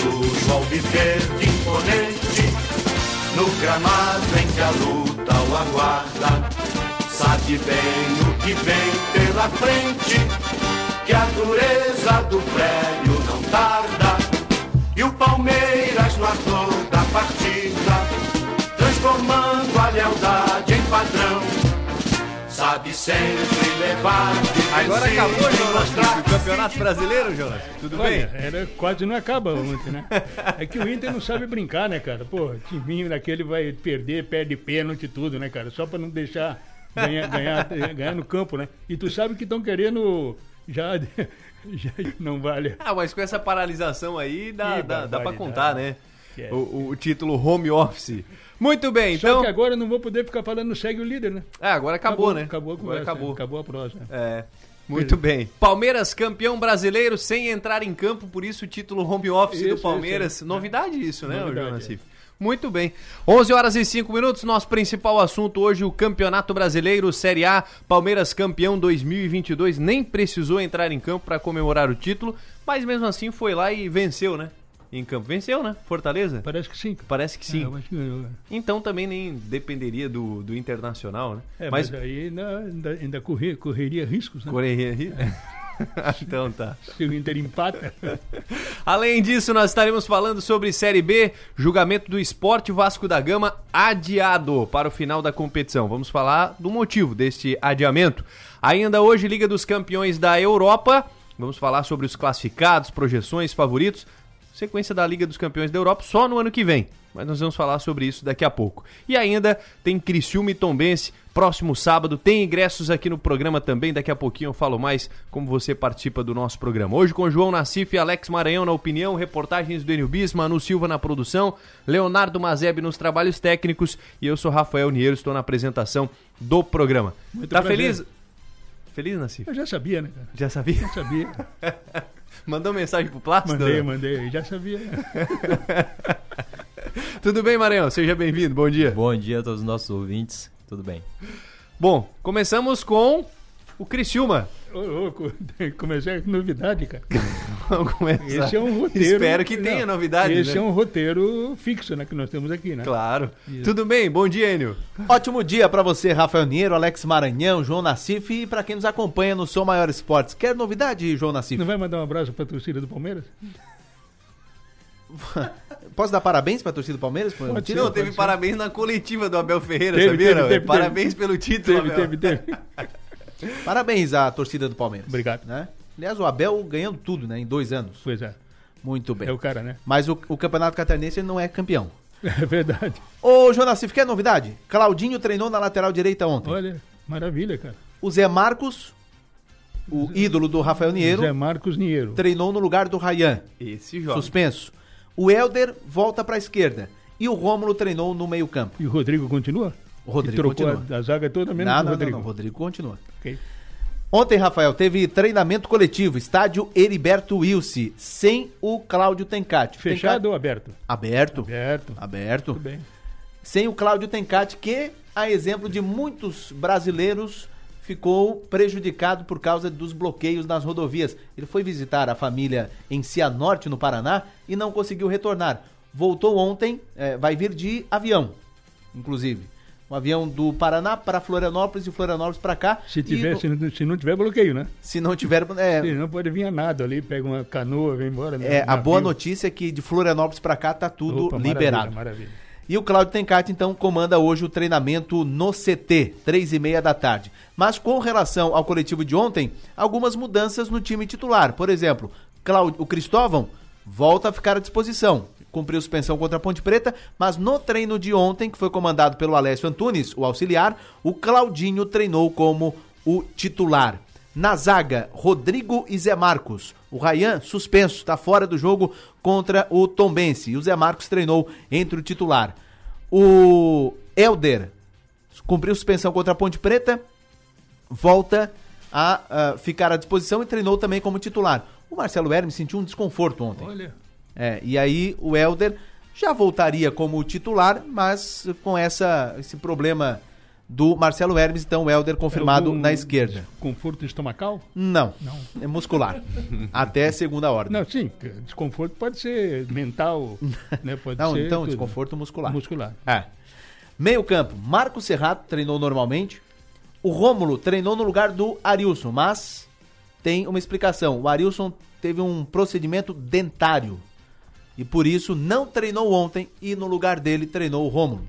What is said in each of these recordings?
sujo ao viver de imponente, no gramado em que a luta o aguarda, sabe bem o que vem pela frente, que a dureza do prédio não tarda, e o Palmeiras no ator da partida, transformando a lealdade em padrão sabe sempre levar. Agora acabou, Jonas, o Campeonato Brasileiro, Jonas? Tudo Olha, bem? Era, quase não acaba ontem, né? É que o Inter não sabe brincar, né, cara? Pô, timinho daquele vai perder, perde pênalti e tudo, né, cara? Só pra não deixar ganhar, ganhar, ganhar no campo, né? E tu sabe que estão querendo já, já não vale. Ah, mas com essa paralisação aí dá, Que dá, dá pra contar, né? Que é. O, o título home office. Muito bem, Só então. que agora eu não vou poder ficar falando segue o líder, né? Ah, agora acabou, né? Acabou a agora conversa, acabou. acabou a prosa. É. Muito bem. Palmeiras campeão brasileiro sem entrar em campo, por isso o título home office Isso, do Palmeiras. isso. Novidade isso, né, Novidade, Jonas é. Muito bem. 11 horas e 5 minutos, nosso principal assunto hoje, o Campeonato Brasileiro Série A. Palmeiras campeão 2022, nem precisou entrar em campo para comemorar o título, mas mesmo assim foi lá e venceu, né? Em campo. Venceu, né? Fortaleza? Parece que sim. Parece que sim. É, que ganhou, né? Então também nem dependeria do, do Internacional, né? É, mas, aí ainda, ainda, ainda correr, correria riscos, né? Correria ri- então tá. Se o Inter empata. Além disso, nós estaremos falando sobre Série B, julgamento do Esporte Vasco da Gama adiado para o final da competição. Vamos falar do motivo deste adiamento. Ainda hoje, Liga dos Campeões da Europa. Vamos falar sobre os classificados, projeções, favoritos. Sequência da Liga dos Campeões da Europa só no ano que vem. Mas nós vamos falar sobre isso daqui a pouco. E ainda tem Criciúma e Tombense próximo sábado. Tem ingressos aqui no programa também. Daqui a pouquinho eu falo mais como você participa do nosso programa. Hoje com João Nassif e Alex Maranhão na opinião, reportagens do Enio Bis, Manu Silva na produção, Leonardo Mazeb nos trabalhos técnicos e eu sou Rafael Niero, estou na apresentação do programa. Muito tá prazer. feliz? Feliz, Nassif? Eu já sabia, né, cara? Já sabia? Já sabia. Mandou mensagem pro Plácido? Mandei, mandei. Já sabia. Tudo bem, Maranhão? Seja bem-vindo. Bom dia. Bom dia a todos os nossos ouvintes. Tudo bem? Bom, começamos com o Criciúma. Ô, louco, comecei com novidade, cara. Vamos começar. Esse é um roteiro. Espero que tenha Não, novidades, Esse né? é um roteiro fixo, né? Que nós temos aqui, né? Claro. Isso. Tudo bem? Bom dia, Enio. Ótimo dia pra você, Rafael Niero, Alex Maranhão, João Nassif e pra quem nos acompanha no Som Maior Esportes. Quer novidade, João Nassif? Não vai mandar um abraço pra torcida do Palmeiras? Posso dar parabéns pra torcida do Palmeiras? Pode ser. Não, teve parabéns na coletiva do Abel Ferreira, Teve, sabia? teve, teve, parabéns pelo título, Teve, Abel. teve, teve. Parabéns à torcida do Palmeiras. Obrigado. Né? Aliás, o Abel ganhando tudo, né? Em dois anos. Pois é. Muito bem. É o cara, né? Mas o, o Campeonato Catarinense não é campeão. É verdade. Ô, João Nassif, quer novidade? Claudinho treinou na lateral direita ontem. Olha, maravilha, cara. O Zé Marcos, o ídolo do Rafael Niero, Zé Marcos Niero. treinou no lugar do Rayan. Esse jogo. Suspenso. O Helder volta pra esquerda. E o Rômulo treinou no meio-campo. E o Rodrigo continua? O Rodrigo trocou continua. a, a zaga toda menos Não, o não, não, Rodrigo. não, o Rodrigo continua. Ok. Ontem, Rafael, teve treinamento coletivo, estádio Heriberto Wilson, sem o Cláudio Tencati. Fechado ou aberto? Tencati- Aberto. Aberto. Aberto. Tudo bem. Sem o Cláudio Tencati, que, a exemplo de muitos brasileiros, ficou prejudicado por causa dos bloqueios nas rodovias. Ele foi visitar a família em Cianorte, no Paraná, e não conseguiu retornar. Voltou ontem, eh, vai vir de avião, inclusive. Um avião do Paraná para Florianópolis e Florianópolis para cá. Se, E tiver, no- se, não, se não tiver bloqueio, né? se não tiver. É, Se não pode vir a nada ali, pega uma canoa, vem embora. né? é, a boa notícia é que de Florianópolis para cá tá tudo Opa, maravilha, liberado. Maravilha. E o Cláudio Tencati, então, comanda hoje o treinamento no CT, três e meia da tarde. Mas com relação ao coletivo de ontem, algumas mudanças no time titular. Por exemplo, Cláudio, o Cristóvão volta a ficar à disposição. Cumpriu suspensão contra a Ponte Preta, mas no treino de ontem, que foi comandado pelo Alessio Antunes, o auxiliar, o Claudinho treinou como o titular. Na zaga, Rodrigo e Zé Marcos. O Rayan, suspenso, está fora do jogo contra o Tombense. E o Zé Marcos treinou entre o titular. O Elder cumpriu suspensão contra a Ponte Preta, volta a ah, ficar à disposição e treinou também como titular. O Marcelo Hermes sentiu um desconforto ontem. Olha, É, e aí o Helder já voltaria como titular, mas com essa, esse problema do Marcelo Hermes, então o Helder confirmado Algum na esquerda. Conforto estomacal? Não, é muscular. Até segunda ordem. Não, sim. Desconforto pode ser mental, né? Pode Não, ser então tudo. desconforto muscular. muscular. É. Meio campo, Marco Serrato treinou normalmente. O Rômulo treinou no lugar do Arilson, mas tem uma explicação. O Arilson teve um procedimento dentário e por isso não treinou ontem e no lugar dele treinou o Rômulo.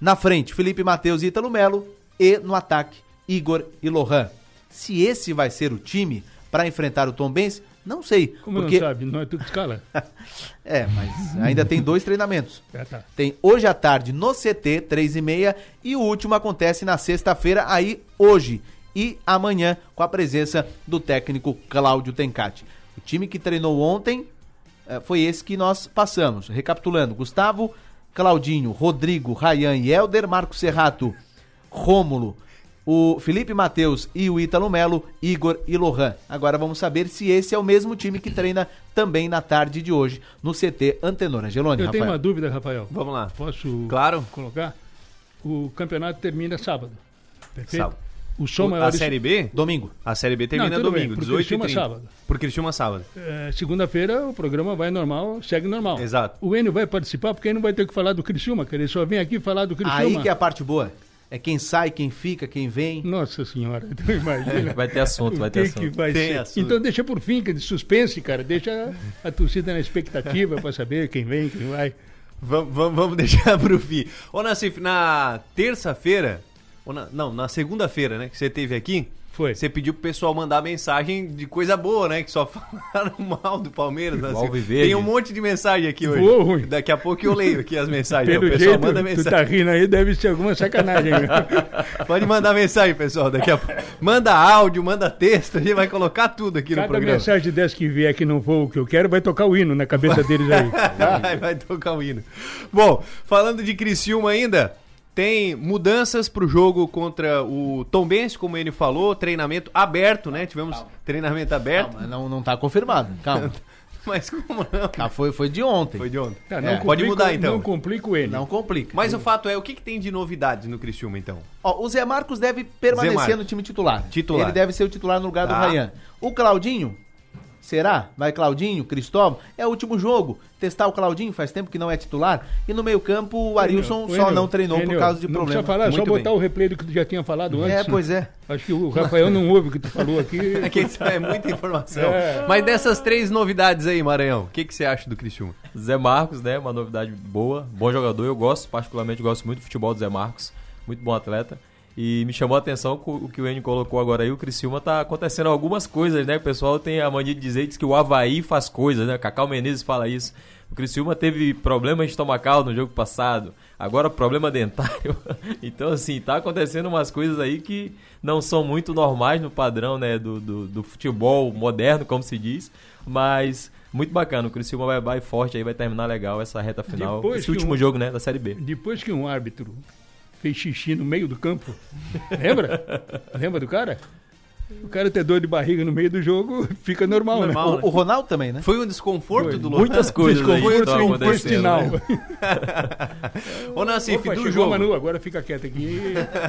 Na frente, Felipe Matheus e Ítalo Melo e no ataque, Igor e Lohan. Se esse vai ser o time para enfrentar o Tom Benz, não sei. Como porque... não sabe? Não é tudo escala? É, mas ainda tem dois treinamentos. É, tá. Tem hoje à tarde no CT, 3 e meia, e o último acontece na sexta-feira, aí hoje e amanhã, com a presença do técnico Cláudio Tencati. O time que treinou ontem foi esse que nós passamos. Recapitulando, Gustavo, Claudinho, Rodrigo, Rayan e Helder, Marco Serrato, Rômulo, o Felipe Matheus e o Ítalo Melo, Igor e Lohan. Agora vamos saber se esse é o mesmo time que treina também na tarde de hoje no CT Antenor Angeloni. Eu tenho Rafael. uma dúvida, Rafael. Vamos lá. Posso Claro. colocar? O campeonato termina sábado. Perfeito? Sábado. O som A maior. Série B? Domingo. A Série B termina Não, bem, domingo, pro 18 e Criciúma 30. sábado. Por Criciúma sábado. É, Segunda-feira o programa vai normal, segue normal. Exato. O Enio vai participar porque ele não vai ter que falar do Criciúma, que ele só vem aqui falar do Criciúma. Aí que é a parte boa. É quem sai, quem fica, quem vem. Nossa senhora, então imagina. Vai ter assunto, o vai ter assunto. vai Tem ser. assunto. Então deixa por fim, que é de suspense, cara. Deixa a torcida na expectativa para saber quem vem, quem vai. Vamos, vamos, vamos deixar pro fim. Ô, Nassif, na terça-feira, na- não, na segunda-feira, né, que você teve aqui, Foi. você pediu pro pessoal mandar mensagem de coisa boa, né, que só falaram mal do Palmeiras. Nassif. Alviverde. Tem um monte de mensagem aqui hoje. Boa ou ruim? Daqui a pouco eu leio aqui as mensagens. Pelo o pessoal jeito, manda tu mensagem. tá rindo aí, deve ser alguma sacanagem. Pode mandar mensagem, pessoal, daqui a pouco. Manda áudio, manda texto, a gente vai colocar tudo aqui no Cada programa. mensagem dessa que vier que não for o que eu quero, vai tocar o hino na cabeça deles aí. vai, vai tocar o hino. Bom, falando de Criciúma ainda, tem mudanças pro jogo contra o Tombense, como ele falou, treinamento aberto, né? Tivemos treinamento aberto, Calma, não, não tá confirmado. Calma. mas como não? Ah, foi, foi de ontem. Foi de ontem. Tá, É, pode mudar, então. Não complica o Enio. Não complica. Mas o fato é, o que, que tem de novidades no Criciúma, então? Ó, o Zé Marcos deve permanecer Marcos. no time titular. Titular. Ele deve ser o titular no lugar do Tá. Rayan. O Claudinho, será? Vai Claudinho, Cristóvão? É o último jogo. Testar o Claudinho, faz tempo que não é titular. E no meio campo, o Arilson Enio, só Enio, não treinou por Enio, causa de não problema. falar, é só Muito botar bem. o replay do que tu já tinha falado antes. É, pois é. Acho que o Rafael não ouve o que tu falou aqui. É que isso é muita informação. É. Mas dessas três novidades aí, Maranhão, o que, que você acha do Criciúma? Zé Marcos, né? Uma novidade boa, bom jogador. Eu gosto, particularmente, gosto muito do futebol do Zé Marcos. Muito bom atleta. E me chamou a atenção o que o Enio colocou agora aí. O Criciúma tá acontecendo algumas coisas, né? O pessoal tem a mania de dizer diz que o Havaí faz coisas, né? Cacau Menezes fala isso. O Criciúma teve problema estomacal no jogo passado. Agora problema dentário. então, assim, tá acontecendo umas coisas aí que não são muito normais no padrão, né? Do, do, do futebol moderno, como se diz. Mas... Muito bacana, o Criciúma vai, vai forte aí, vai terminar legal essa reta final. Depois esse último um- jogo, né, da Série B. Depois que um árbitro fez xixi no meio do campo, lembra? Lembra do cara? O cara ter dor de barriga no meio do jogo fica normal, Normal, né? O, o Ronaldo também, né? Foi um desconforto Foi. do Lohan? Muitas coisas aí Desconforto estão acontecendo. intestinal. né? Ô, Nassif, Opa, do jogo... Manu, agora fica quieto aqui.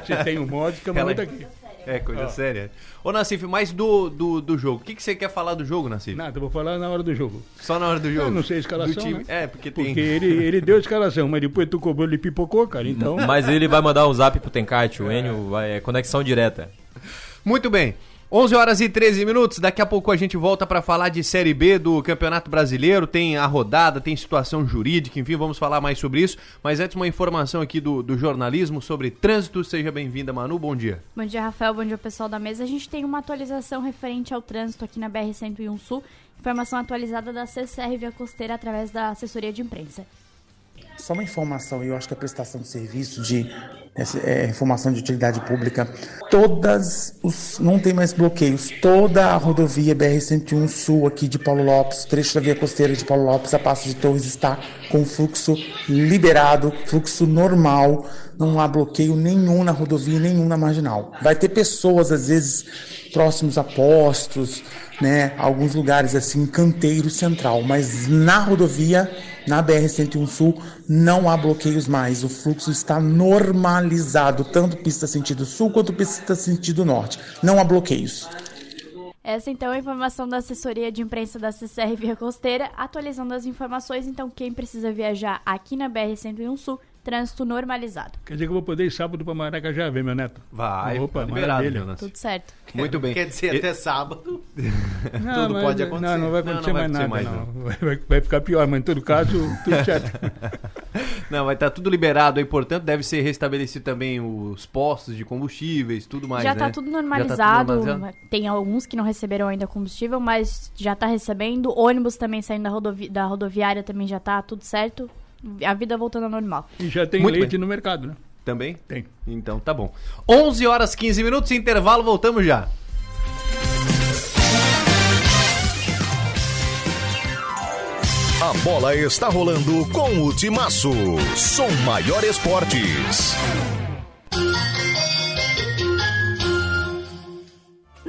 Você tem um modo que a Manu Ela- tá aqui. É, coisa Ó. séria. Ô, Nassif, mas do, do, do jogo, o que, que você quer falar do jogo, Nassif? Nada, eu vou falar na hora do jogo. Só na hora do jogo? Eu não sei a escalação, Do time. né? É, porque tem... Porque ele, ele deu a escalação, mas depois tu cobrou, ele pipocou, cara. Então, Mas ele vai mandar um zap pro Tencate, o Enio vai, é conexão direta. Muito bem. 11 horas e 13 minutos. Daqui a pouco a gente volta para falar de Série B do Campeonato Brasileiro. Tem a rodada, tem situação jurídica, enfim, vamos falar mais sobre isso. Mas antes, uma informação aqui do, do jornalismo sobre trânsito. Seja bem-vinda, Manu. Bom dia. Bom dia, Rafael. Bom dia, pessoal da mesa. A gente tem uma atualização referente ao trânsito aqui na BR-101 Sul. Informação atualizada da CCR Via Costeira através da assessoria de imprensa. Só uma informação, eu acho que a prestação de serviço de é, informação de utilidade pública, todas os não tem mais bloqueios, toda a rodovia BR-101 Sul aqui de Paulo Lopes, trecho da via costeira de Paulo Lopes, a Passo de Torres está com fluxo liberado, fluxo normal, não há bloqueio nenhum na rodovia, nenhum na marginal. Vai ter pessoas às vezes próximos a postos, né, alguns lugares assim, canteiro central, mas na rodovia, na BR-101 Sul, não há bloqueios mais, o fluxo está normalizado, tanto pista sentido sul quanto pista sentido norte. Não há bloqueios. Essa então é a informação da assessoria de imprensa da CCR Via Costeira, atualizando as informações. Então, quem precisa viajar aqui na BR-101 Sul, trânsito normalizado. Quer dizer que eu vou poder ir sábado pra Maracajá ver, meu neto? Vai, Opa, tá liberado, maravilha. Tudo certo. Muito bem. Quer dizer, até sábado. Não, Tudo mas- pode acontecer. Não, não vai Não, não acontecer vai mais nada, acontecer não. Vai, vai ficar pior, mas em todo caso, tudo certo. Não, vai estar tudo liberado aí, portanto, deve ser restabelecido também os postos de combustíveis, tudo mais, já né? tá tudo tá tudo normalizado. Tem alguns que não receberam ainda combustível, mas já tá recebendo. Ônibus também saindo da, rodovi da rodoviária também já tá tudo certo. A vida voltando ao normal. E já tem Muito leite bem. no mercado, né? Também? Tem. Então tá bom. 11 horas 15 minutos, intervalo, voltamos já. A bola está rolando com o Timaço. Som Maior Esportes.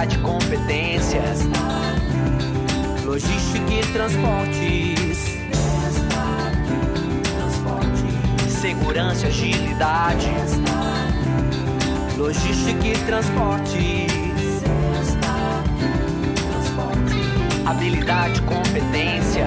Habilidade, competência, logística e transportes, segurança, agilidade, logística e transportes, habilidade, competência,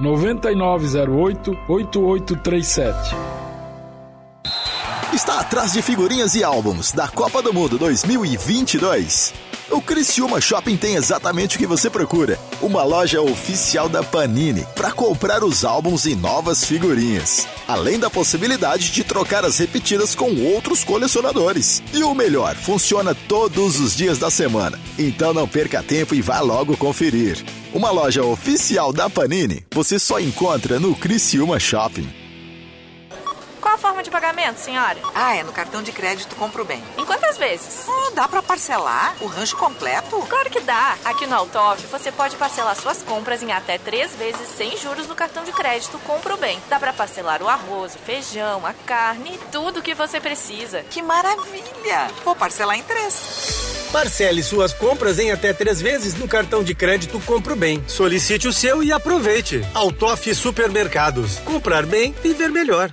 9908 8837. Está atrás de figurinhas e álbuns da Copa do Mundo 2022. O Criciúma Shopping tem exatamente o que você procura. Uma loja oficial da Panini para comprar os álbuns e novas figurinhas. Além da possibilidade de trocar as repetidas com outros colecionadores. E o melhor, funciona todos os dias da semana. Então não perca tempo e vá logo conferir. Uma loja oficial da Panini você só encontra no Criciúma Shopping. Qual a forma de pagamento, senhora? Ah, é no cartão de crédito Compro Bem. Em quantas vezes? Oh, dá pra parcelar o rancho completo? Claro que dá. Aqui no Altoff, você pode parcelar suas compras em até três vezes sem juros no cartão de crédito Compro Bem. Dá pra parcelar o arroz, o feijão, a carne e tudo o que você precisa. Que maravilha! Vou parcelar em três. Parcele suas compras em até três vezes no cartão de crédito Compro Bem. Solicite o seu e aproveite. Altoff Supermercados. Comprar bem, viver melhor.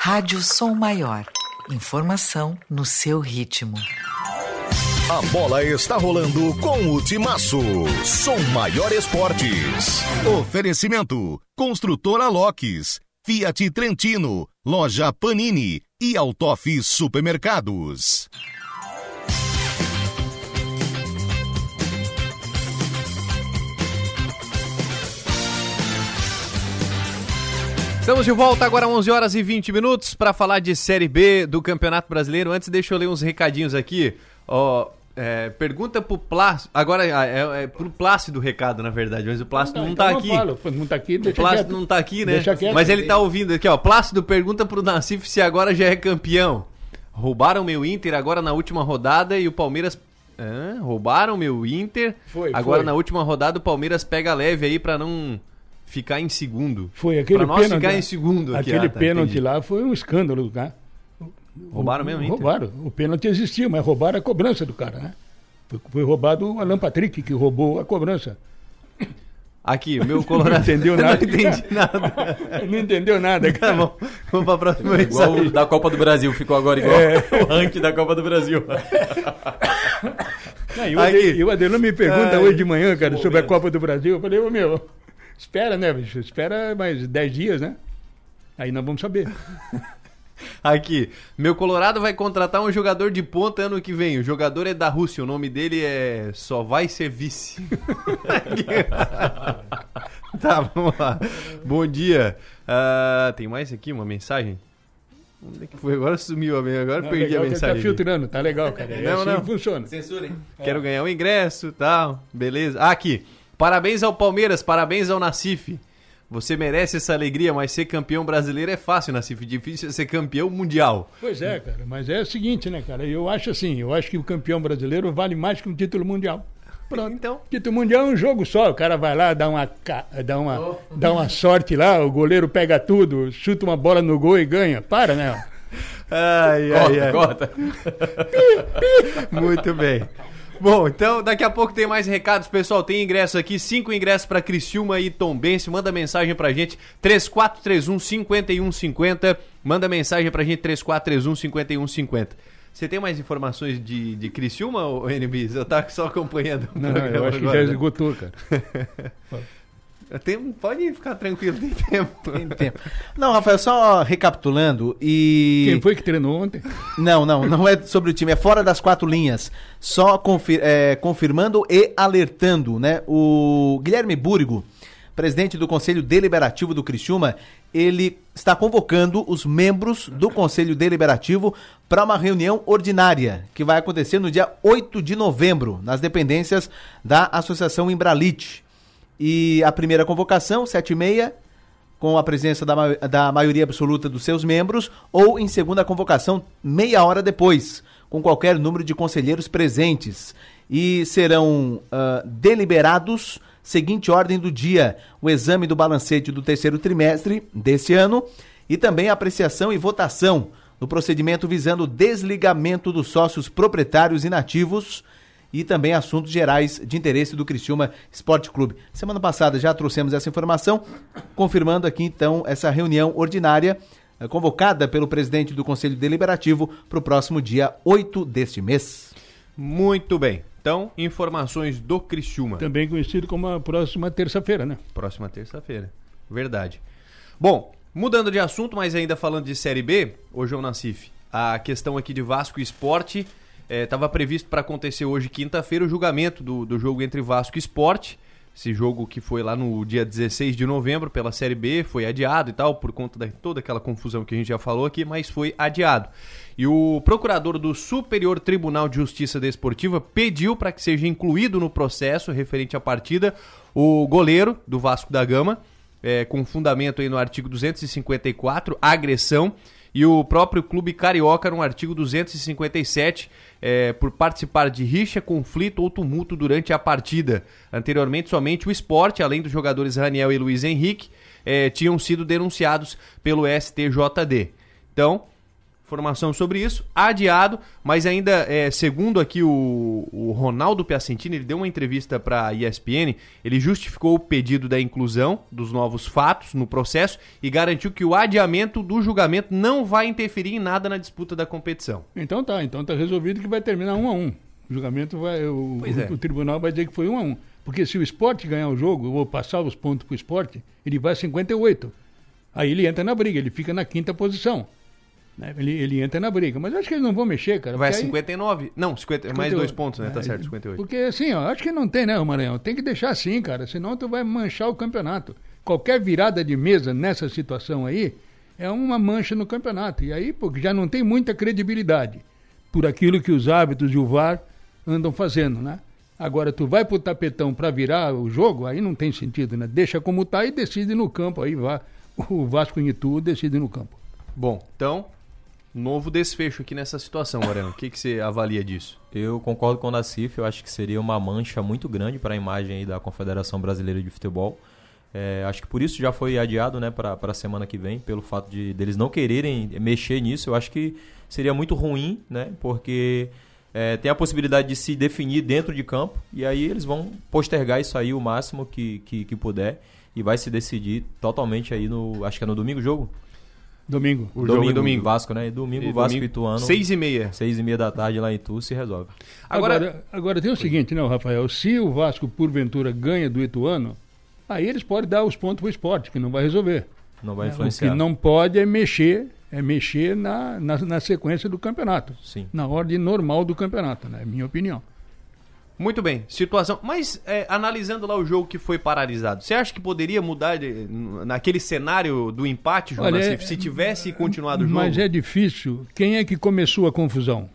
Rádio Som Maior. Informação no seu ritmo. A bola está rolando com o Timaço. Som Maior Esportes. Oferecimento: Construtora Locks, Fiat Trentino, Loja Panini e Autof Supermercados. Estamos de volta agora 11 horas e 20 minutos para falar de Série B do Campeonato Brasileiro. Antes, deixa eu ler uns recadinhos aqui. Ó, é, pergunta pro Plácido. Agora é, é pro Plácido o recado, na verdade, mas o Plácido não, então tá não aqui. falo. Não tá aqui, O deixa Plácido quieto. não tá aqui, né? Quieto. Mas ele tá ouvindo aqui, ó. Plácido pergunta pro Nassif se agora já é campeão. Roubaram meu Inter agora na última rodada e o Palmeiras. Hã? roubaram meu Inter. Foi, agora foi. na última rodada o Palmeiras pega leve aí pra não ficar em segundo. Foi aquele pra nós pênalti. ficar lá. em segundo aqui. Aquele Ah, tá, pênalti entendi. lá foi um escândalo, né? Roubaram mesmo, Inter? Roubaram. O pênalti existia, mas roubaram a cobrança do cara, né? Foi, foi roubado o Alan Patrick, que roubou a cobrança. Aqui, meu Colorado. Não entendeu Não nada. entendi nada. Não entendeu nada, Tá cara. bom, vamos pra próxima Igual o da Copa do Brasil, ficou agora igual É. o ranking da Copa do Brasil. Não, e o Aqui. Ade- e o Adelão me pergunta Ai, hoje de manhã, cara, sobre a. Copa do Brasil. Eu falei, ô meu, espera, né, bicho? Espera mais 10 dias, né? Aí nós vamos saber. Aqui, meu Colorado vai contratar um jogador de ponta ano que vem. O jogador é da Rússia, o nome dele é Só Vai Ser Vice. tá, vamos lá. Bom dia. Ah, tem mais aqui uma mensagem? Onde é que foi? Agora sumiu a minha, agora Não, perdi legal a ele mensagem. Tá filtrando, tá legal, cara. É Não, assim não. funciona. Censura, hein? Quero ganhar o ingresso tal. Beleza. Ah, aqui. Parabéns ao Palmeiras, parabéns ao Nacife. Você merece essa alegria, mas ser campeão brasileiro é fácil, Nacife. Difícil é ser campeão mundial. Pois é, cara, mas é o seguinte, né, cara? Eu acho assim, eu acho que o campeão brasileiro vale mais que um título mundial. Pronto. Então. Título mundial é um jogo só. O cara vai lá, dá uma, dá uma, dá uma sorte lá, o goleiro pega tudo, chuta uma bola no gol e ganha. Para, né? Ai, ai, ai. Corta. Muito bem. Bom, então daqui a pouco tem mais recados, pessoal. Tem ingresso aqui, cinco ingressos para Criciúma e Tombense. Manda mensagem pra gente, 3431 5150. Manda mensagem pra gente, 3431 5150. Você tem mais informações de, de Criciúma, ou NBs? Eu tava só acompanhando o Não, não, eu acho que agora, já né? esgotou, cara. Tem- pode ficar tranquilo, tem tempo. Tem tempo. Não, Rafael, só recapitulando e. Quem foi que treinou ontem? Não, não, não é sobre o time, é fora das quatro linhas. Só confir- é, confirmando e alertando, né? O Guilherme Búrigo, presidente do Conselho Deliberativo do Criciúma, ele está convocando os membros do Conselho Deliberativo para uma reunião ordinária que vai acontecer no dia 8 de novembro, nas dependências da Associação Imbralite. E a primeira convocação, 7 e meia, com a presença da, da maioria absoluta dos seus membros, ou em segunda convocação, meia hora depois, com qualquer número de conselheiros presentes. E serão ah, deliberados, seguinte ordem do dia, o exame do balancete do terceiro trimestre deste ano e também a apreciação e votação no procedimento visando o desligamento dos sócios proprietários inativos e também assuntos gerais de interesse do Criciúma Esporte Clube. Semana passada já trouxemos essa informação, confirmando aqui então essa reunião ordinária eh, convocada pelo presidente do Conselho Deliberativo para o próximo dia 8 deste mês. Muito bem. Então, informações do Criciúma. Também conhecido como a próxima terça-feira, né? Próxima terça-feira. Verdade. Bom, mudando de assunto, mas ainda falando de Série B, ô João Nassif, a questão aqui de Vasco e Esporte estava previsto para acontecer hoje, quinta-feira, o julgamento do, do jogo entre Vasco e Esporte. Esse jogo que foi lá no dia 16 de novembro pela Série B foi adiado e tal, por conta de toda aquela confusão que a gente já falou aqui, mas foi adiado. E o procurador do Superior Tribunal de Justiça Desportiva pediu para que seja incluído no processo referente à partida o goleiro do Vasco da Gama, é, com fundamento aí no artigo 254, agressão, e o próprio Clube Carioca no artigo 257, é, por participar de rixa, conflito ou tumulto durante a partida. Anteriormente, somente o esporte, além dos jogadores Raniel e Luiz Henrique, é, tinham sido denunciados pelo STJD. Então, informação sobre isso, adiado, mas ainda, é, segundo aqui o, o Ronaldo Piacentini, ele deu uma entrevista para a ESPN, ele justificou o pedido da inclusão dos novos fatos no processo e garantiu que o adiamento do julgamento não vai interferir em nada na disputa da competição. Então tá, então tá resolvido que vai terminar um a um. O julgamento vai, o, é. o tribunal vai dizer que foi um a um. Porque se o esporte ganhar o jogo, ou passar os pontos pro esporte, ele vai a 58. Aí ele entra na briga, ele fica na quinta posição. Né? Ele, ele entra na briga. Mas eu acho que eles não vão mexer, cara. Vai a porque aí- 59? Não, 50, mais 58. dois pontos, né? Tá É, certo, 58. Porque assim, ó, acho que não tem, né, Maranhão? Tem que deixar assim, cara, senão tu vai manchar o campeonato. Qualquer virada de mesa nessa situação aí é uma mancha no campeonato. E aí, pô, já não tem muita credibilidade por aquilo que os árbitros e o VAR andam fazendo, né? Agora, tu vai pro tapetão para virar o jogo, aí não tem sentido, né? Deixa como tá e decide no campo. Aí vá, o Vasco em Itu decide no campo. Bom, então, novo desfecho aqui nessa situação, Moreno. O que, que você avalia disso? Eu concordo com o Nacif, eu acho que seria uma mancha muito grande para a imagem da Confederação Brasileira de Futebol. É, acho que por isso já foi adiado né, para a semana que vem, pelo fato de deles não quererem mexer nisso. Eu acho que seria muito ruim, né, porque é, tem a possibilidade de se definir dentro de campo e aí eles vão postergar isso aí o máximo que, que, que puder e vai se decidir totalmente aí no. Acho que é no domingo o jogo? Domingo. O jogo é domingo. Vasco, né? E domingo E Vasco domingo, e Ituano. seis e meia. Seis e meia da tarde lá em Itu se resolve. Agora, Agora- agora, tem o seguinte, não, Rafael? Se o Vasco, porventura, ganha do Ituano, aí eles podem dar os pontos pro esporte, que não vai resolver. Não vai É, O influenciar. que não pode é mexer, é mexer na, na, na sequência do campeonato. Sim. Na ordem normal do campeonato, né? É minha opinião. Muito bem, situação. Mas é, analisando lá o jogo que foi paralisado, você acha que poderia mudar de- naquele cenário do empate, João Olha, Nassif, é- se tivesse continuado o jogo? Mas é difícil. Quem é que começou a confusão?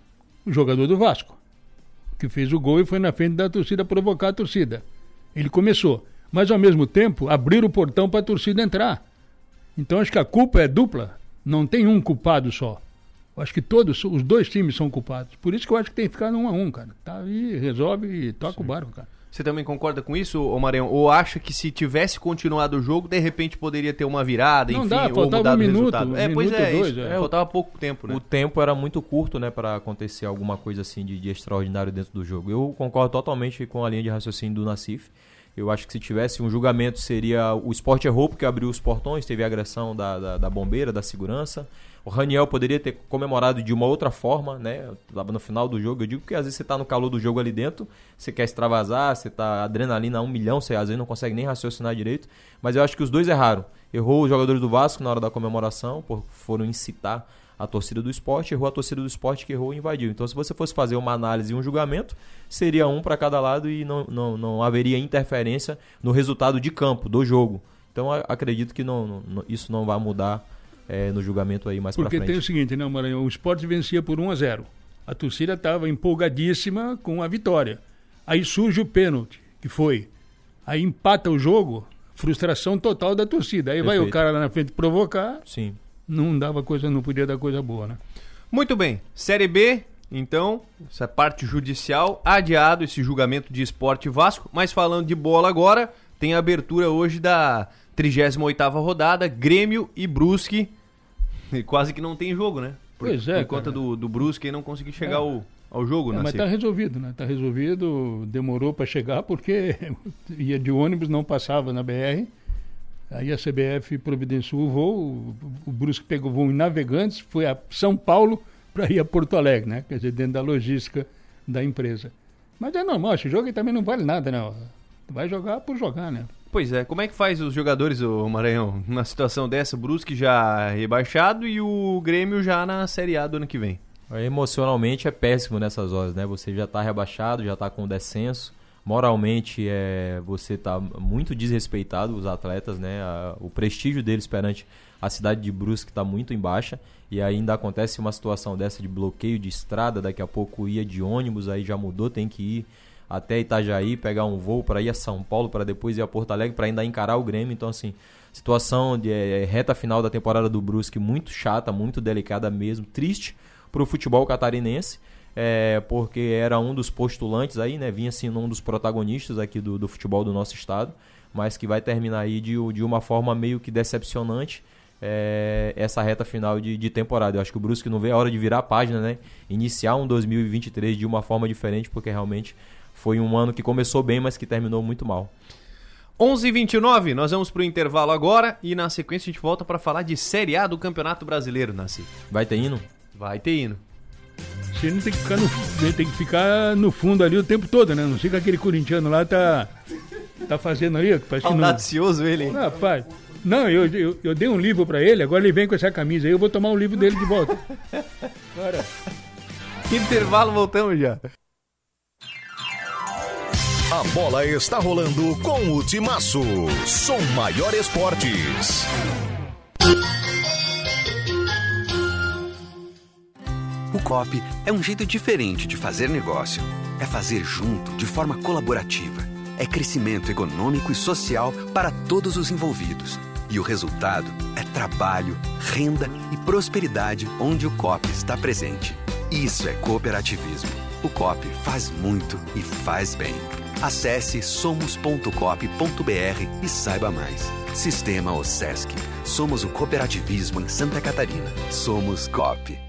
O jogador do Vasco, que fez o gol e foi na frente da torcida provocar a torcida. Ele começou. Mas, ao mesmo tempo, abrir o portão para a torcida entrar. Então, acho que a culpa é dupla. Não tem um culpado só. Eu acho que todos, os dois times são culpados. Por isso que eu acho que tem que ficar 1 a 1 cara. Tá aí, resolve e toca o barco, cara. Você também concorda com isso, ô Marião? Ou acha que se tivesse continuado o jogo, de repente poderia ter uma virada, Não enfim, dá, ou mudado um o minuto, resultado? um É, pois é, ou isso. dois, é. É, faltava pouco tempo, né? O tempo era muito curto, né, para acontecer alguma coisa assim de, de extraordinário dentro do jogo. Eu concordo totalmente com a linha de raciocínio do Nassif. Eu acho que se tivesse um julgamento seria o esporte errou porque abriu os portões, teve a agressão da, da, da bombeira, da segurança. O Raniel poderia ter comemorado de uma outra forma, né? Lá no final do jogo. Eu digo que às vezes você tá no calor do jogo ali dentro, você quer extravasar, você tá adrenalina a um milhão, você às vezes não consegue nem raciocinar direito. Mas eu acho que os dois erraram. Errou os jogadores do Vasco na hora da comemoração, por foram incitar a torcida do esporte, errou a torcida do esporte que errou e invadiu. Então, se você fosse fazer uma análise e um julgamento, seria um para cada lado e não, não, não haveria interferência no resultado de campo, do jogo. Então, acredito que não, não- isso não vai mudar eh, no julgamento aí mais para Porque frente. tem o seguinte, né, Maranhão? O esporte vencia por 1 a 0 A torcida estava empolgadíssima com a vitória. Aí surge o pênalti, que foi. Aí empata o jogo, frustração total da torcida. Aí vai o Perfeito. cara lá na frente provocar. Sim. Não dava coisa, não podia dar coisa boa, né? Muito bem. Série B, então, essa parte judicial, adiado esse julgamento de esporte Vasco. Mas falando de bola agora, tem a abertura hoje da 38ª rodada, Grêmio e Brusque. E quase que não tem jogo, né? Por, Pois é, Por conta do, do Brusque não conseguir chegar É. ao, ao jogo, É, né? mas está resolvido, né? Está resolvido, demorou para chegar porque ia de ônibus, não passava na BR. Aí a CBF providenciou o voo, o, Brusque pegou o voo em Navegantes, foi a São Paulo para ir a Porto Alegre, né? Quer dizer, dentro da logística da empresa. Mas é normal, esse jogo aí também não vale nada, né? Vai jogar por jogar, né? Pois é, como é que faz os jogadores, o Maranhão, na situação dessa? O Brusque já rebaixado e o Grêmio já na Série A do ano que vem. Emocionalmente é péssimo nessas horas, né? Você já tá rebaixado, já tá com descenso, moralmente é, você está muito desrespeitado, os atletas, né? A- o prestígio deles perante a cidade de Brusque está muito em baixa e ainda acontece uma situação dessa de bloqueio de estrada, daqui a pouco ia de ônibus, aí já mudou, tem que ir até Itajaí, pegar um voo para ir a São Paulo, para depois ir a Porto Alegre, para ainda encarar o Grêmio. Então, assim, situação de é, reta final da temporada do Brusque muito chata, muito delicada mesmo, triste para o futebol catarinense, é, porque era um dos postulantes aí, né? Vinha sendo um dos protagonistas aqui do, do futebol do nosso estado, mas que vai terminar aí de, de uma forma meio que decepcionante. é, essa reta final de, de temporada. Eu acho que o Brusque não vê a hora de virar a página, né? Iniciar um 2023 de uma forma diferente, porque realmente foi um ano que começou bem, mas que terminou muito mal. 11h29, nós vamos pro intervalo agora e na sequência a gente volta para falar de Série A do Campeonato Brasileiro, Nasci. Vai ter hino? Vai ter hino. Você não tem que ficar no, tem que ficar no fundo ali o tempo todo, né? Não fica aquele corintiano lá tá tá fazendo ali, parece que não- Audacioso ele, hein? Rapaz, não, eu, eu, eu dei um livro pra ele, agora ele vem com essa camisa aí, eu vou tomar o livro dele de volta. Agora, Intervalo, voltamos já. A bola está rolando com o Timaço. Som Maior Esportes. O COP é um jeito diferente de fazer negócio. É fazer junto, de forma colaborativa. É crescimento econômico e social para todos os envolvidos. E o resultado é trabalho, renda e prosperidade onde o COP está presente. Isso é cooperativismo. O COP faz muito e faz bem. Acesse somos.cop.br e saiba mais. Sistema OSESC. Somos o cooperativismo em Santa Catarina. Somos COP.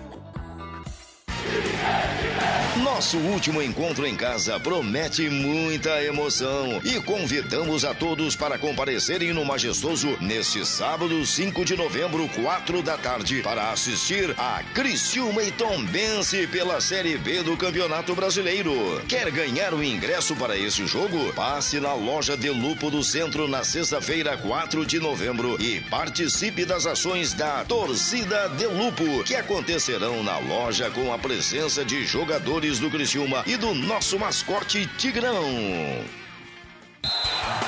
No. Nosso último encontro em casa promete muita emoção e convidamos a todos para comparecerem no Majestoso neste sábado, 5 de novembro, 4 da tarde, para assistir a Criciúma e Tombense pela Série B do Campeonato Brasileiro. Quer ganhar o ingresso para esse jogo? Passe na loja de Lupo do Centro na sexta-feira, 4 de novembro e participe das ações da Torcida de Lupo, que acontecerão na loja com a presença de jogadores do Criciúma e do nosso mascote Tigrão.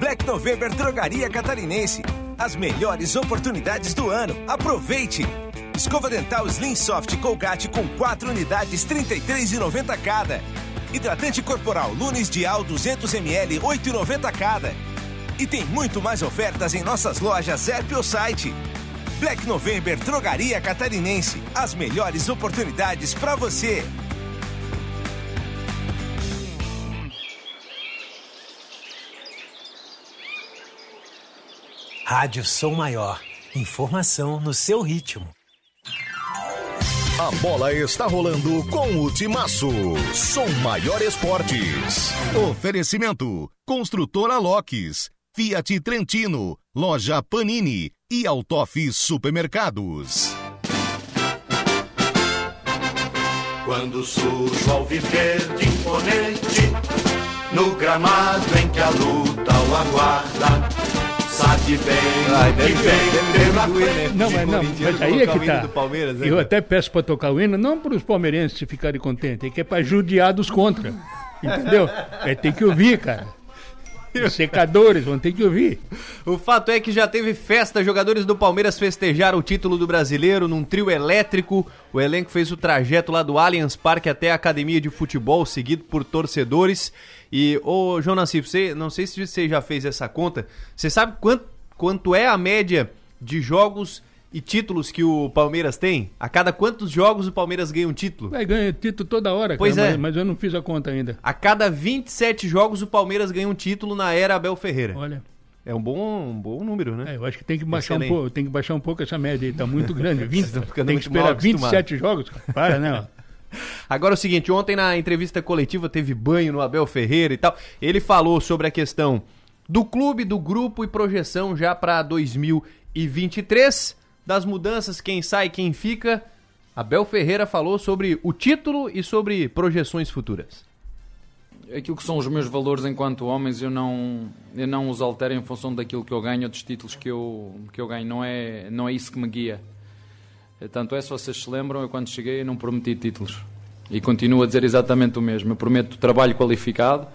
Black November Drogaria Catarinense. As melhores oportunidades do ano. Aproveite! Escova dental Slim Soft Colgate com 4 unidades, R$ 33,90 cada. Hidratante corporal Lunes Dial 200ml, R$ 8,90 cada. E tem muito mais ofertas em nossas lojas app ou site. Black November Drogaria Catarinense. As melhores oportunidades para você. Rádio Som Maior. Informação no seu ritmo. A bola está rolando com o Timaço. Som Maior Esportes. Oferecimento: Construtora Locks, Fiat Trentino, Loja Panini e Autof Supermercados. Quando surge ao viver de imponente, no gramado em que a luta o aguarda, sabe bem Ai, que vem deve- deve pela doer, né? frente. Não, mas não, corintiano mas aí é que tá. né, Eu até peço pra tocar o hino, não para os palmeirenses ficarem contentes, é que é pra judiar dos contra. Entendeu? É ter que ouvir, cara. Os secadores vão ter que ouvir. O fato é que já teve festa, jogadores do Palmeiras festejaram o título do brasileiro num trio elétrico. O elenco fez o trajeto lá do Allianz Parque até a academia de futebol, seguido por torcedores. E, ô João Nassif, você, não sei se você já fez essa conta, você sabe quanto, quanto é a média de jogos e títulos que o Palmeiras tem? A cada quantos jogos o Palmeiras ganha um título? Vai ganhar título toda hora, Pois cara, é. mas, mas eu não fiz a conta ainda. A cada 27 jogos o Palmeiras ganha um título na era Abel Ferreira. Olha. É um bom, um bom número, né? É, eu acho que tem que baixar um pouco, tem que baixar um pouco essa média aí, tá muito grande. 20, Vocês estão ficando tem que esperar 27 jogos, cara. Para, né? Agora é o seguinte, ontem na entrevista coletiva teve banho no Abel Ferreira e tal. Ele falou sobre a questão do clube, do grupo e projeção já para 2023, das mudanças, quem sai, quem fica. Abel Ferreira falou sobre o título e sobre projeções futuras. aquilo que são os meus valores enquanto homens eu não eu não os altero em função daquilo que eu ganho ou dos títulos que eu que eu ganho não é não é isso que me guia tanto é se vocês se lembram eu quando cheguei não prometi títulos e continuo a dizer exatamente o mesmo eu prometo trabalho qualificado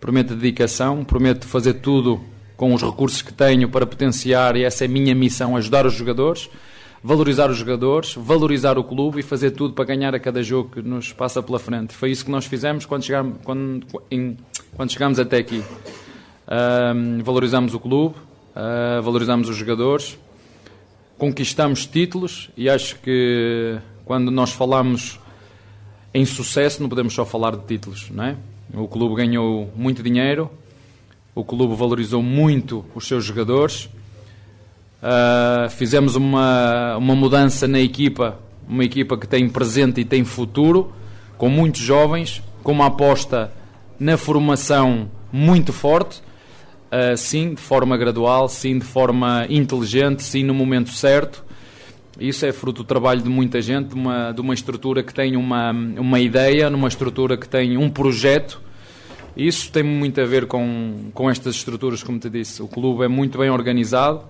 prometo dedicação prometo fazer tudo com os recursos que tenho para potenciar e essa é a minha missão ajudar os jogadores valorizar os jogadores, valorizar o clube e fazer tudo para ganhar a cada jogo que nos passa pela frente. Foi isso que nós fizemos quando chegámos, quando, em- quando chegámos até aqui. Ahm, valorizamos o clube, ah, valorizamos os jogadores, conquistamos títulos e acho que quando nós falamos em sucesso não podemos só falar de títulos, não é? O clube ganhou muito dinheiro, o clube valorizou muito os seus jogadores, Uh, fizemos uma, uma mudança na equipa, uma equipa que tem presente e tem futuro, com muitos jovens, com uma aposta na formação muito forte, uh, sim, de forma gradual, sim, de forma inteligente, sim, no momento certo. Isso é fruto do trabalho de muita gente, de uma, de uma estrutura que tem uma, uma ideia, numa estrutura que tem um projeto. Isso tem muito a ver com, com estas estruturas, como te disse. O clube é muito bem organizado,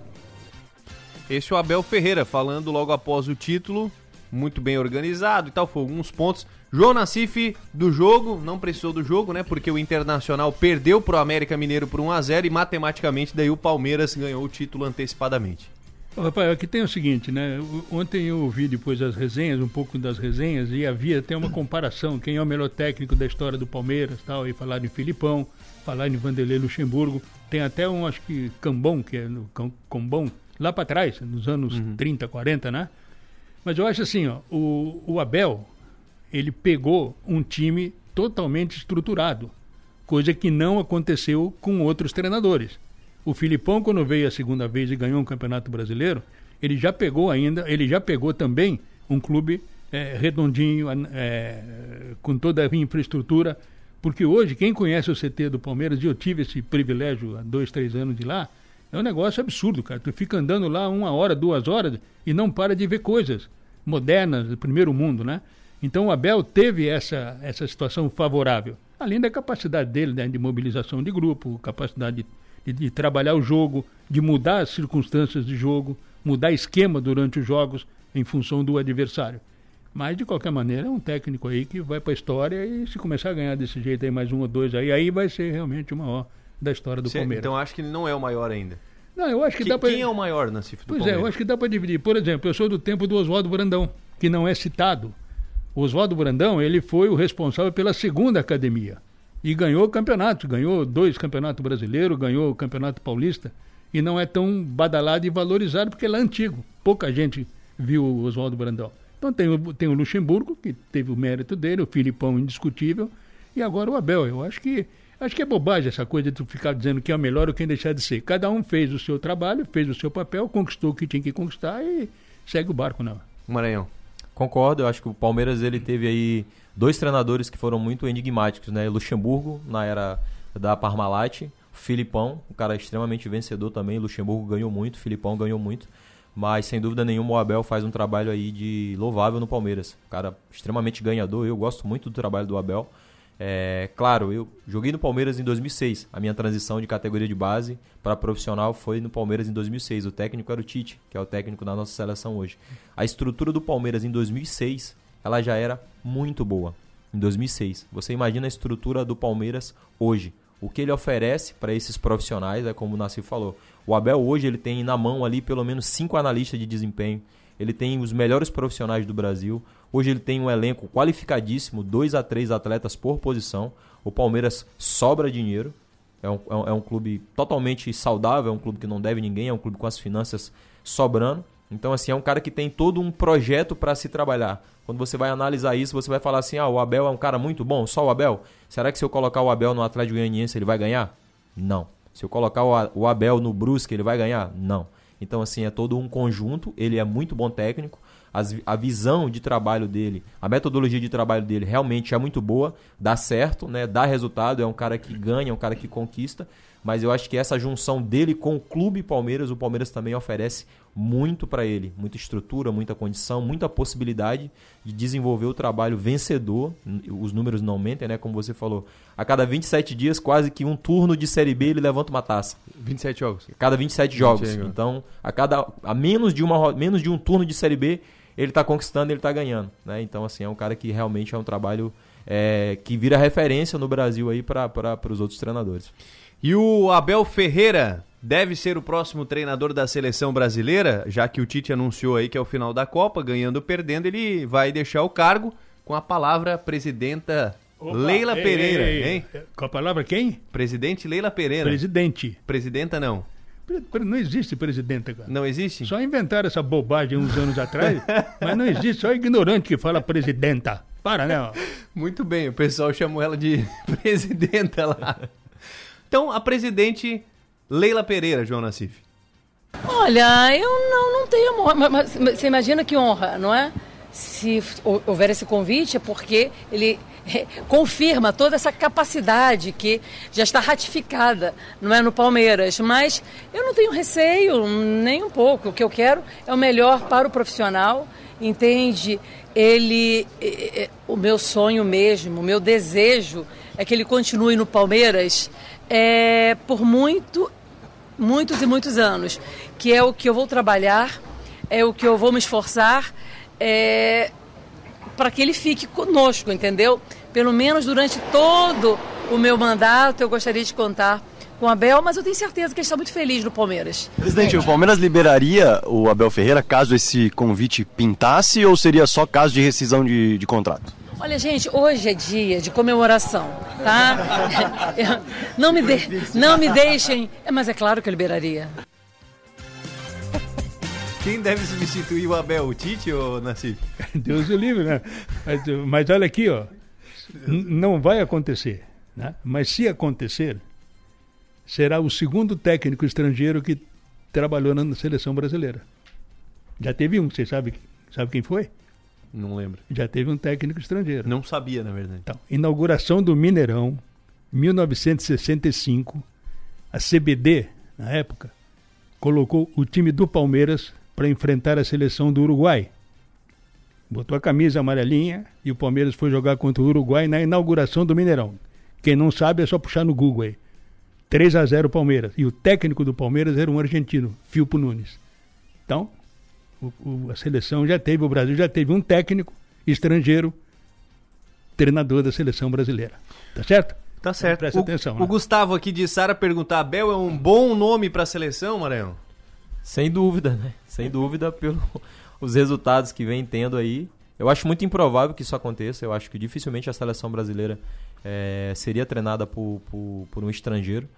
Esse é o Abel Ferreira falando logo após o título, muito bem organizado e tal, foi alguns pontos. João Nassif do jogo, não precisou do jogo, né? Porque o Internacional perdeu pro América Mineiro por 1 a 0 e matematicamente daí o Palmeiras ganhou o título antecipadamente. Rafael, aqui tem o seguinte, né? Ontem eu ouvi depois as resenhas, um pouco das resenhas, e havia até uma comparação, quem é o melhor técnico da história do Palmeiras, tal, e falaram em Filipão, falaram em Vanderlei Luxemburgo, tem até um, acho que Cambon, que é no Cam- Cambon, lá para trás, nos anos 30, 40, né? Mas eu acho assim, ó, o, o Abel, ele pegou um time totalmente estruturado, coisa que não aconteceu com outros treinadores. O Filipão, quando veio a segunda vez e ganhou um campeonato brasileiro, ele já pegou ainda, ele já pegou também um clube eh, redondinho, eh, com toda a infraestrutura, Porque hoje, quem conhece o CT do Palmeiras, e eu tive esse privilégio há dois, três anos de lá, é um negócio absurdo, cara. Tu fica andando lá uma hora, duas horas e não para de ver coisas modernas do primeiro mundo, né? Então o Abel teve essa, essa situação favorável, além da capacidade dele né, de mobilização de grupo, capacidade de, de, trabalhar o jogo, de mudar as circunstâncias de jogo, mudar esquema durante os jogos em função do adversário. Mas, de qualquer maneira, é um técnico aí que vai para a história e se começar a ganhar desse jeito aí, mais um ou dois aí, aí vai ser realmente o maior da história do Cê- Palmeiras. Então acho que ele não é o maior ainda. Não, eu acho que Que- dá pra... Quem é o maior, Nassif, do Pois é, Palmeiras? eu acho que dá para dividir. Por exemplo, eu sou do tempo do Oswaldo Brandão, que não é citado. O Oswaldo Brandão, ele foi o responsável pela segunda academia e ganhou campeonatos, ganhou dois campeonatos brasileiros, ganhou o campeonato paulista e não é tão badalado e valorizado porque ele é antigo. Pouca gente viu o Oswaldo Brandão. Então tem o, tem o Luxemburgo, que teve o mérito dele, o Filipão indiscutível, e agora o Abel. Eu acho que acho que é bobagem essa coisa de tu ficar dizendo que é o melhor ou quem deixar de ser. Cada um fez o seu trabalho, fez o seu papel, conquistou o que tinha que conquistar e segue o barco, não. Maranhão. Concordo, eu acho que o Palmeiras ele teve aí dois treinadores que foram muito enigmáticos, né? Luxemburgo, na era da Parmalat, Filipão, um cara extremamente vencedor também, Luxemburgo ganhou muito, Filipão ganhou muito, mas sem dúvida nenhuma o Abel faz um trabalho aí de louvável no Palmeiras. Um cara extremamente ganhador, eu gosto muito do trabalho do Abel. É, claro, eu joguei no Palmeiras em 2006. A minha transição de categoria de base para profissional foi no Palmeiras em 2006. O técnico era o Tite, que é o técnico da nossa seleção hoje. A estrutura do Palmeiras em 2006, ela já era muito boa. Em 2006. Você imagina a estrutura do Palmeiras hoje. O que ele oferece para esses profissionais, é como o Nassi falou. O Abel hoje ele tem na mão ali pelo menos cinco analistas de desempenho. Ele tem os melhores profissionais do Brasil. Hoje ele tem um elenco qualificadíssimo, dois a três atletas por posição. O Palmeiras sobra dinheiro. É um, é um, é um clube totalmente saudável, é um clube que não deve ninguém, é um clube com as finanças sobrando. Então, assim, é um cara que tem todo um projeto para se trabalhar. Quando você vai analisar isso, você vai falar assim: ah, o Abel é um cara muito bom, só o Abel. Será que se eu colocar o Abel no Atlético Goianiense ele vai ganhar? Não. Se eu colocar o Abel no Brusque ele vai ganhar? Não. Então, assim, é todo um conjunto. Ele é muito bom técnico. As a visão de trabalho dele, a metodologia de trabalho dele realmente é muito boa, dá certo, né? dá resultado. É um cara que ganha, é um cara que conquista. Mas eu acho que essa junção dele com o clube Palmeiras, o Palmeiras também oferece muito para ele, muita estrutura, muita condição, muita possibilidade de desenvolver o trabalho vencedor. Os números não mentem, né? Como você falou, a cada 27 dias, quase que um turno de Série B ele levanta uma taça. 27 jogos. A cada 27 jogos. 27 jogos. Então, a cada a menos de uma menos de um turno de Série B, ele está conquistando, ele está ganhando, né? Então, assim, é um cara que realmente é um trabalho é, que vira referência no Brasil aí para os outros treinadores. E o Abel Ferreira deve ser o próximo treinador da seleção brasileira, já que o Tite anunciou aí que é o final da Copa, ganhando ou perdendo, ele vai deixar o cargo com a palavra presidenta Opa, Leila ei, Pereira, ei, ei. hein? Com a palavra quem? Presidente Leila Pereira. Presidente. Presidenta não. Não existe presidente, cara. Não existe? Só inventaram essa bobagem uns anos atrás, mas não existe, só ignorante que fala presidenta. Para, né? Muito bem, o pessoal chamou ela de presidenta lá. Então, a presidente Leila Pereira, João Nassif. Olha, eu não, não tenho. Mas, mas- mas você imagina que honra, não é? Se hou- houver esse convite, é porque ele confirma toda essa capacidade que já está ratificada, não é, no Palmeiras. Mas eu não tenho receio, nem um pouco. O que eu quero é o melhor para o profissional, entende? Ele, o meu sonho mesmo, o meu desejo é que ele continue no Palmeiras é, por muito muitos e muitos anos, que é o que eu vou trabalhar, é o que eu vou me esforçar, é, para que ele fique conosco, entendeu? Pelo menos durante todo o meu mandato, eu gostaria de contar com o Abel, mas eu tenho certeza que ele está muito feliz no Palmeiras. Presidente, o Palmeiras liberaria o Abel Ferreira caso esse convite pintasse ou seria só caso de rescisão de, de contrato? Olha, gente, hoje é dia de comemoração, tá? Não me, de, não me deixem. é, Mas é claro que eu liberaria. Quem deve substituir o Abel? O Tite ou Nassif? Deus o livre, né? Mas, mas olha aqui, ó. Não vai acontecer, né? Mas se acontecer, será o segundo técnico estrangeiro que trabalhou na seleção brasileira. Já teve um, você sabe, sabe quem foi? Não lembro. Já teve um técnico estrangeiro. Não sabia, na verdade. Então, inauguração do Mineirão, 1965, a CBD, na época, colocou o time do Palmeiras para enfrentar a seleção do Uruguai. Botou a camisa amarelinha e o Palmeiras foi jogar contra o Uruguai na inauguração do Mineirão. Quem não sabe é só puxar no Google aí. 3 a 0 Palmeiras. E o técnico do Palmeiras era um argentino, Filpo Nunes. Então, o, o, a seleção já teve, o Brasil já teve um técnico estrangeiro, treinador da seleção brasileira. Tá certo? Tá certo. Presta o, atenção. O né? Gustavo aqui de Sara perguntar: Abel é um bom nome para a seleção, Maranhão? Sem dúvida, né? Sem dúvida, pelos resultados que vem tendo aí. Eu acho muito improvável que isso aconteça. Eu acho que dificilmente a seleção brasileira é, seria treinada por, por, por, um estrangeiro.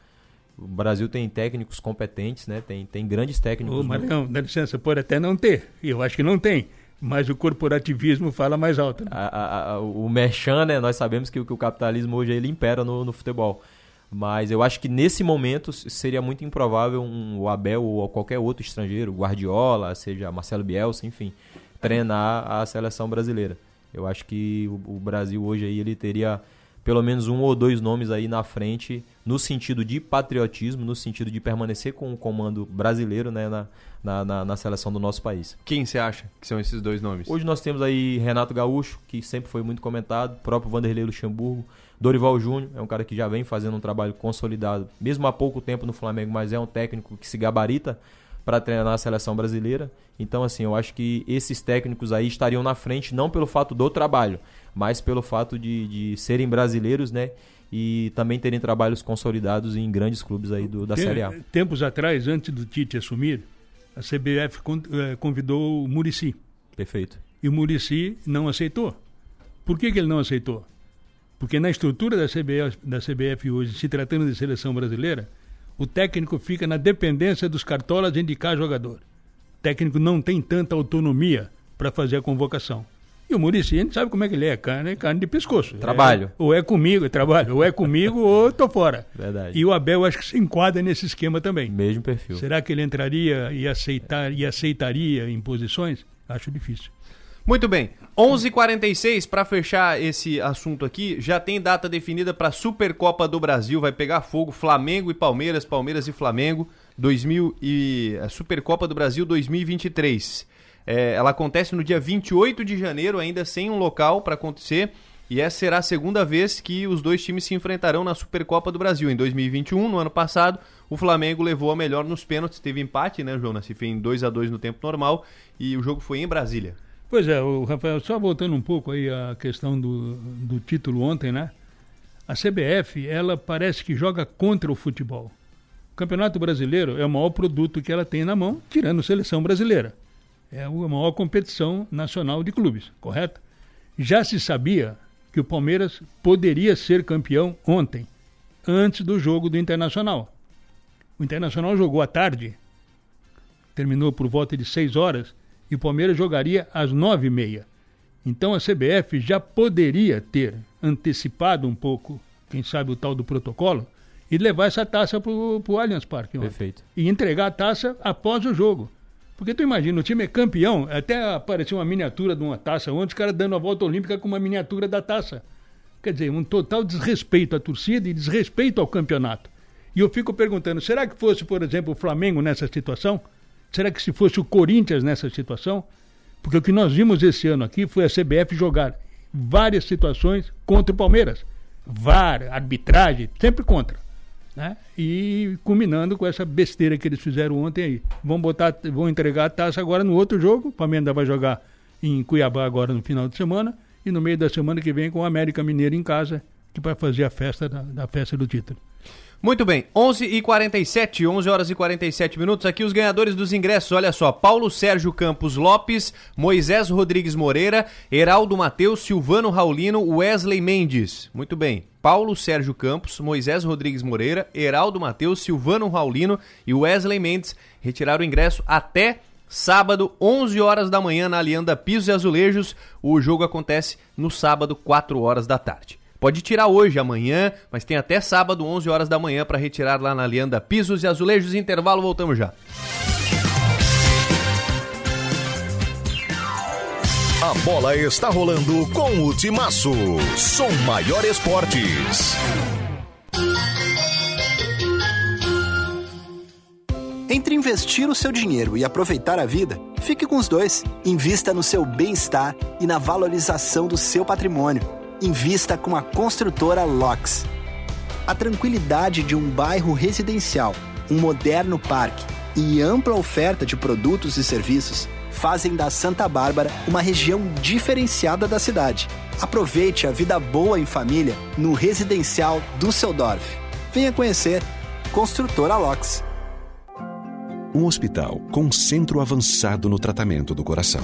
O Brasil tem técnicos competentes, né? Tem, tem grandes técnicos. Ô, Maranhão, dá licença, pode até não ter. Eu acho que não tem. Mas o corporativismo fala mais alto. Né? A, a, a, o merchan, né? Nós sabemos que, que o capitalismo hoje ele impera no, no futebol. Mas eu acho que nesse momento seria muito improvável um, o Abel ou qualquer outro estrangeiro, Guardiola, seja Marcelo Bielsa, enfim, treinar a seleção brasileira. Eu acho que o, o Brasil hoje aí ele teria pelo menos um ou dois nomes aí na frente no sentido de patriotismo, no sentido de permanecer com o comando brasileiro né, na, na, na, na seleção do nosso país. Quem você acha que são esses dois nomes? Hoje nós temos aí Renato Gaúcho, que sempre foi muito comentado, próprio Vanderlei Luxemburgo, Dorival Júnior, é um cara que já vem fazendo um trabalho consolidado, mesmo há pouco tempo no Flamengo, mas é um técnico que se gabarita para treinar a seleção brasileira. Então, assim, eu acho que esses técnicos aí estariam na frente não pelo fato do trabalho, mas pelo fato de, de serem brasileiros, né? E também terem trabalhos consolidados em grandes clubes aí do, da Tem, Série A. Tempos atrás, antes do Tite assumir, a CBF convidou o Murici. Perfeito. E o Murici não aceitou. Por que, que ele não aceitou? Porque na estrutura da CBF, da CBF hoje, se tratando de seleção brasileira, o técnico fica na dependência dos cartolas de indicar jogador. O técnico não tem tanta autonomia para fazer a convocação. E o Murici, a gente sabe como é que ele é, carne, carne de pescoço. Trabalho. É, ou é comigo, é trabalho, ou é comigo ou tô fora. Verdade. E o Abel acho que se enquadra nesse esquema também. Mesmo perfil. Será que ele entraria e, aceitar, e aceitaria imposições? Acho difícil. Muito bem. 11:46 para fechar esse assunto aqui, já tem data definida para a Supercopa do Brasil, vai pegar fogo Flamengo e Palmeiras, Palmeiras e Flamengo, 2000 e a Supercopa do Brasil 2023. É, ela acontece no dia 28 de janeiro, ainda sem um local para acontecer. E essa será a segunda vez que os dois times se enfrentarão na Supercopa do Brasil. Em 2021, no ano passado, o Flamengo levou a melhor nos pênaltis. Teve empate, né, Jonas? Se fez em 2 a 2 no tempo normal. E o jogo foi em Brasília. Pois é, o Rafael, só voltando um pouco aí à questão do, do título ontem, né? A CBF, ela parece que joga contra o futebol. O Campeonato Brasileiro é o maior produto que ela tem na mão, tirando a seleção brasileira é a maior competição nacional de clubes, correto? Já se sabia que o Palmeiras poderia ser campeão ontem, antes do jogo do Internacional. O Internacional jogou à tarde, terminou por volta de 6 horas, e o Palmeiras jogaria às 9 e meia. Então a CBF já poderia ter antecipado um pouco, quem sabe o tal do protocolo, e levar essa taça para o Allianz Parque. Ontem. Perfeito. E entregar a taça após o jogo. Porque tu imagina, o time é campeão, até apareceu uma miniatura de uma taça ontem, os caras dando a volta olímpica com uma miniatura da taça. Quer dizer, um total desrespeito à torcida e desrespeito ao campeonato. E eu fico perguntando, será que fosse, por exemplo, o Flamengo nessa situação? Será que se fosse o Corinthians nessa situação? Porque o que nós vimos esse ano aqui foi a CBF jogar várias situações contra o Palmeiras. VAR, arbitragem, sempre contra né? E culminando com essa besteira que eles fizeram ontem aí. Vão botar, vão entregar a taça agora no outro jogo. O Palmeiras vai jogar em Cuiabá agora no final de semana e no meio da semana que vem com o América Mineiro em casa, que vai fazer a festa da, da festa do título. Muito bem, 11 e 47 11 horas e 47 minutos. Aqui os ganhadores dos ingressos, olha só: Paulo Sérgio Campos Lopes, Moisés Rodrigues Moreira, Heraldo Matheus, Silvano Raulino, Wesley Mendes. Muito bem. Paulo Sérgio Campos, Moisés Rodrigues Moreira, Heraldo Matheus, Silvano Raulino e Wesley Mendes retiraram o ingresso até sábado, 11 horas da manhã, na Alianda Pisos e Azulejos. O jogo acontece no sábado, 4 horas da tarde. Pode tirar hoje, amanhã, mas tem até sábado, 11 horas da manhã, para retirar lá na Alianda Pisos e Azulejos. Intervalo, voltamos já. A bola está rolando com o Timaço. Som Maior Esportes. Entre investir o seu dinheiro e aproveitar a vida, fique com os dois. Invista no seu bem-estar e na valorização do seu patrimônio. Invista com a construtora LOX. A tranquilidade de um bairro residencial, um moderno parque e ampla oferta de produtos e serviços fazem da Santa Bárbara uma região diferenciada da cidade. Aproveite a vida boa em família no residencial Düsseldorf. Venha conhecer Construtora LOX. Um hospital com centro avançado no tratamento do coração.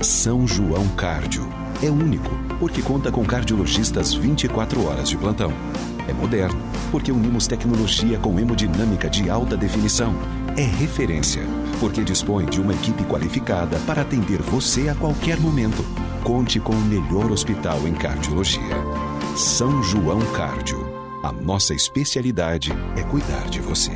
São João Cárdio. É único, porque conta com cardiologistas 24 horas de plantão. É moderno, porque unimos tecnologia com hemodinâmica de alta definição. É referência, porque dispõe de uma equipe qualificada para atender você a qualquer momento. Conte com o melhor hospital em cardiologia. São João Cárdio. A nossa especialidade é cuidar de você.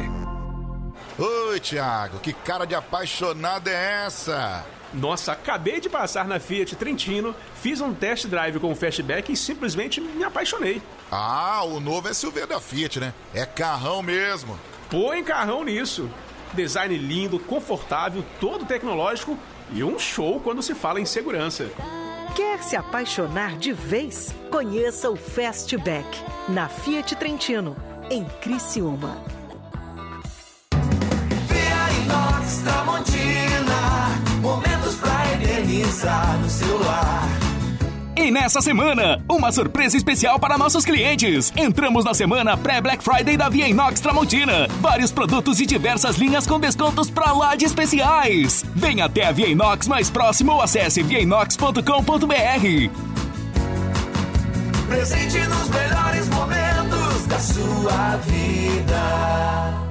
Oi, Thiago, que cara de apaixonado é essa? Nossa, acabei de passar na Fiat Trentino, fiz um test drive com o Fastback e simplesmente me apaixonei. Ah, o novo SUV da Fiat, né? É carrão mesmo. Põe carrão nisso. Design lindo, confortável, todo tecnológico e um show quando se fala em segurança. Quer se apaixonar de vez? Conheça o Fastback na Fiat Trentino, em Criciúma. Inox Tramontina, momentos pra eternizar no celular. E nessa semana, uma surpresa especial para nossos clientes. Entramos na semana pré-Black Friday da Via Inox Tramontina. Vários produtos e diversas linhas com descontos pra lá de especiais. Venha até a Via Inox mais próximo ou acesse viainox.com.br. Presente nos melhores momentos da sua vida.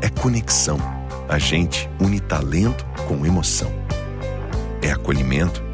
É conexão. A gente une talento com emoção. É acolhimento.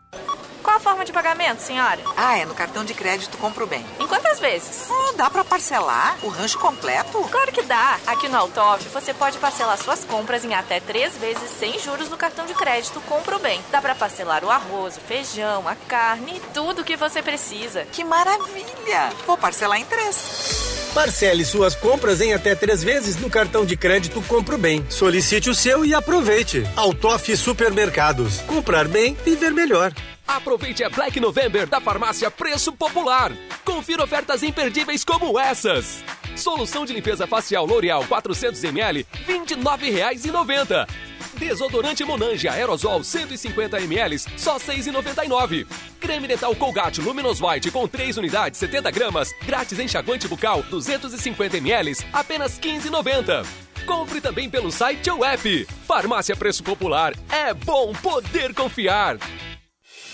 Forma de pagamento, senhora? Ah, é no cartão de crédito Compro Bem. Em quantas vezes? Oh, dá pra parcelar o rancho completo? Claro que dá. Aqui no Altoff, você pode parcelar suas compras em até três vezes sem juros no cartão de crédito Compro Bem. Dá pra parcelar o arroz, o feijão, a carne e tudo o que você precisa. Que maravilha! Vou parcelar em três. Parcele suas compras em até três vezes no cartão de crédito Compro Bem. Solicite o seu e aproveite. Altoff Supermercados. Comprar bem, viver melhor. Aproveite a Black November da farmácia Preço Popular. Confira ofertas imperdíveis como essas. Solução de limpeza facial L'Oreal 400ml, R$ 29,90. Desodorante Monange Aerosol 150ml, só R$ 6,99. Creme dental Colgate Luminous White com 3 unidades, 70 gramas, grátis enxaguante bucal 250ml, apenas R$ 15,90. Compre também pelo site ou app. Farmácia Preço Popular. É bom poder confiar.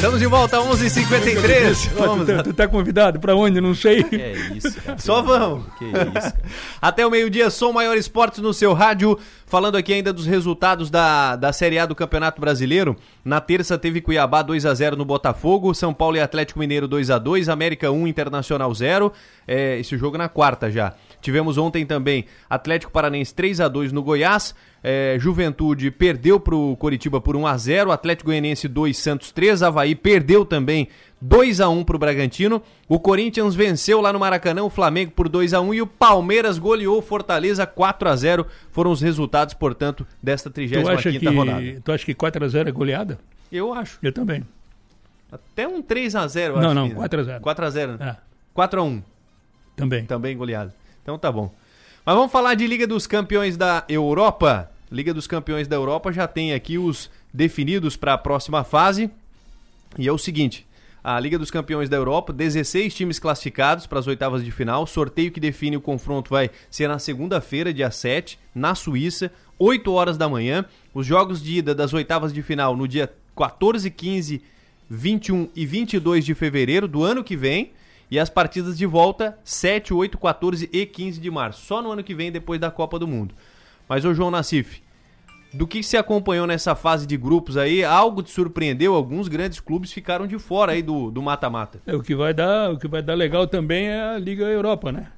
Estamos de volta a 11h53. Ó, Vamos, tu, tá, tu tá convidado pra onde? Não sei. Que é isso, cara. Só vamos. Que isso, cara. Até o meio-dia, Som Maior Esportes no seu rádio. Falando aqui ainda dos resultados da, da Série A do Campeonato Brasileiro. Na terça teve Cuiabá 2 a 0 no Botafogo, São Paulo e Atlético Mineiro 2 a 2 América 1, Internacional 0. É, esse jogo na quarta já. Tivemos ontem também Atlético Paranense 3 a 2 no Goiás. É, Juventude perdeu para o Coritiba por 1 a 0 Atlético Goianiense 2, Santos 3. Havaí perdeu também 2 a 1 para o Bragantino. O Corinthians venceu lá no Maracanã o Flamengo por 2 a 1 e o Palmeiras goleou o Fortaleza 4 a 0 Foram os resultados, portanto, desta Tu 35 acha, quinta rodada. que, tu acha que 4x0 é goleada? Eu acho. Eu também. Até um 3 a 0 eu Não, acho não, que- 4 a 0. 4 a 0 É. 4 a 1 Também. Também goleado. Então tá bom. Mas vamos falar de Liga dos Campeões da Europa. Liga dos Campeões da Europa já tem aqui os definidos para a próxima fase. E é o seguinte: a Liga dos Campeões da Europa, 16 times classificados para as oitavas de final. Sorteio que define o confronto vai ser na segunda-feira, dia 7, na Suíça, 8 horas da manhã. Os jogos de ida das oitavas de final no dia 14, 15, 21 e 22 de fevereiro do ano que vem. E as partidas de volta 7, 8, 14 e 15 de março. Só no ano que vem, depois da Copa do Mundo. Mas, ô João Nassif, do que se acompanhou nessa fase de grupos aí, algo te surpreendeu? Alguns grandes clubes ficaram de fora aí do do mata-mata. É, o que vai dar, o que vai dar legal também é a Liga Europa, né?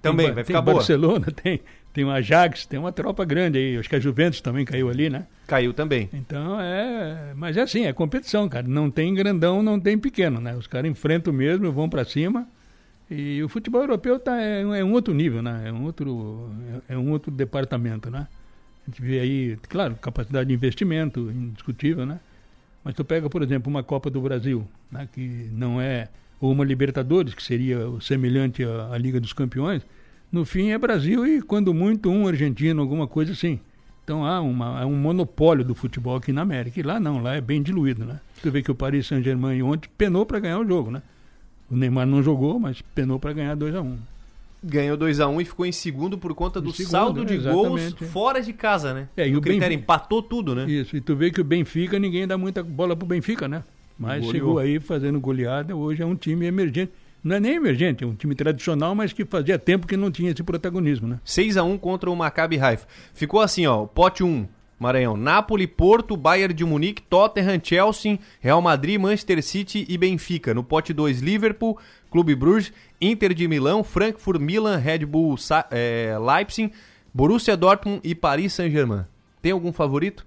Também, Tem, vai tem ficar boa. Barcelona, tem, tem o Ajax, tem uma tropa grande aí. Acho que a Juventus também caiu ali, né? Caiu também. Então é. Mas é assim, é competição, cara. Não tem grandão, não tem pequeno, né? Os caras enfrentam mesmo, vão pra cima. E o futebol europeu tá, é, um- é um outro nível, né? É um outro, é, é um outro departamento, né? A gente vê aí, claro, capacidade de investimento, indiscutível, né? Mas tu pega, por exemplo, uma Copa do Brasil, né, que não é, ou uma Libertadores, que seria o semelhante à, à Liga dos Campeões, no fim é Brasil e, quando muito, um argentino, alguma coisa assim. Então há, uma, há um monopólio do futebol aqui na América. E lá não, lá é bem diluído, né? Tu vê que o Paris Saint-Germain ontem penou para ganhar o jogo, né? O Neymar não jogou, mas penou para ganhar 2 a 1 Ganhou 2 a 1 e ficou em segundo por conta do segundo, saldo de gols fora de casa, né? É, e o o critério Benfica- empatou tudo, né? Isso, e tu vê que o Benfica, ninguém dá muita bola pro Benfica, né? Mas Goleou. chegou aí fazendo goleada, hoje é um time emergente. Não é nem emergente, é um time tradicional, mas que fazia tempo que não tinha esse protagonismo, né? 6 a 1 contra o Maccabi Haifa. Ficou assim, ó, pote 1, Maranhão, Napoli, Porto, Bayern de Munique, Tottenham, Chelsea, Real Madrid, Manchester City e Benfica. No pote 2, Liverpool, Clube Bruges, Inter de Milão, Frankfurt, Milan, Red Bull, Sa- eh, Leipzig, Borussia Dortmund e Paris Saint-Germain. Tem algum favorito?